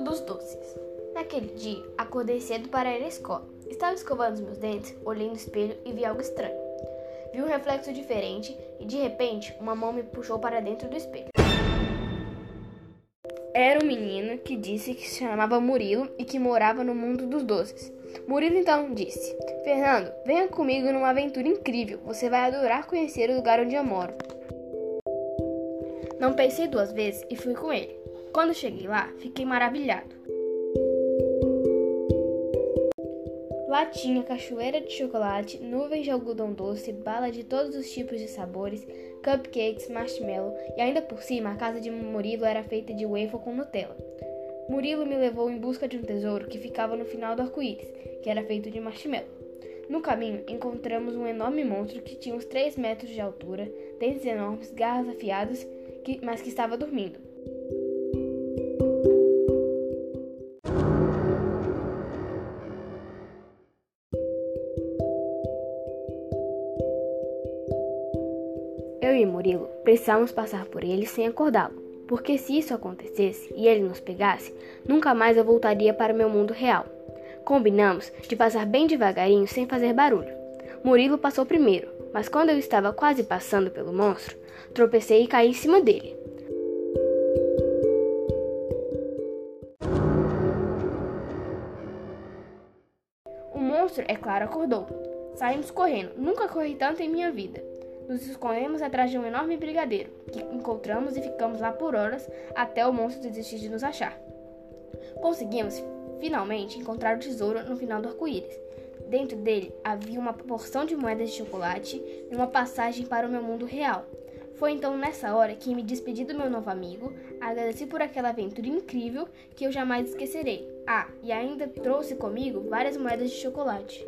dos doces. Naquele dia, acordei cedo para ir à escola. Estava escovando os meus dentes, olhei no espelho e vi algo estranho. Vi um reflexo diferente e de repente uma mão me puxou para dentro do espelho. Era um menino que disse que se chamava Murilo e que morava no mundo dos doces. Murilo então disse: Fernando, venha comigo numa aventura incrível. Você vai adorar conhecer o lugar onde eu moro. Não pensei duas vezes e fui com ele. Quando cheguei lá, fiquei maravilhado. Lá tinha cachoeira de chocolate, nuvens de algodão doce, bala de todos os tipos de sabores, cupcakes, marshmallow e ainda por cima a casa de Murilo era feita de waffle com Nutella. Murilo me levou em busca de um tesouro que ficava no final do arco-íris, que era feito de marshmallow. No caminho, encontramos um enorme monstro que tinha uns 3 metros de altura, dentes enormes, garras afiadas que, mas que estava dormindo. Eu e Murilo precisávamos passar por ele sem acordá-lo, porque se isso acontecesse e ele nos pegasse, nunca mais eu voltaria para meu mundo real. Combinamos de passar bem devagarinho sem fazer barulho. Murilo passou primeiro, mas quando eu estava quase passando pelo monstro, tropecei e caí em cima dele. O monstro, é claro, acordou. Saímos correndo. Nunca corri tanto em minha vida. Nos escondemos atrás de um enorme brigadeiro, que encontramos e ficamos lá por horas até o monstro desistir de nos achar. Conseguimos, finalmente, encontrar o tesouro no final do arco-íris. Dentro dele havia uma porção de moedas de chocolate e uma passagem para o meu mundo real. Foi então nessa hora que me despedi do meu novo amigo, agradeci por aquela aventura incrível que eu jamais esquecerei. Ah, e ainda trouxe comigo várias moedas de chocolate.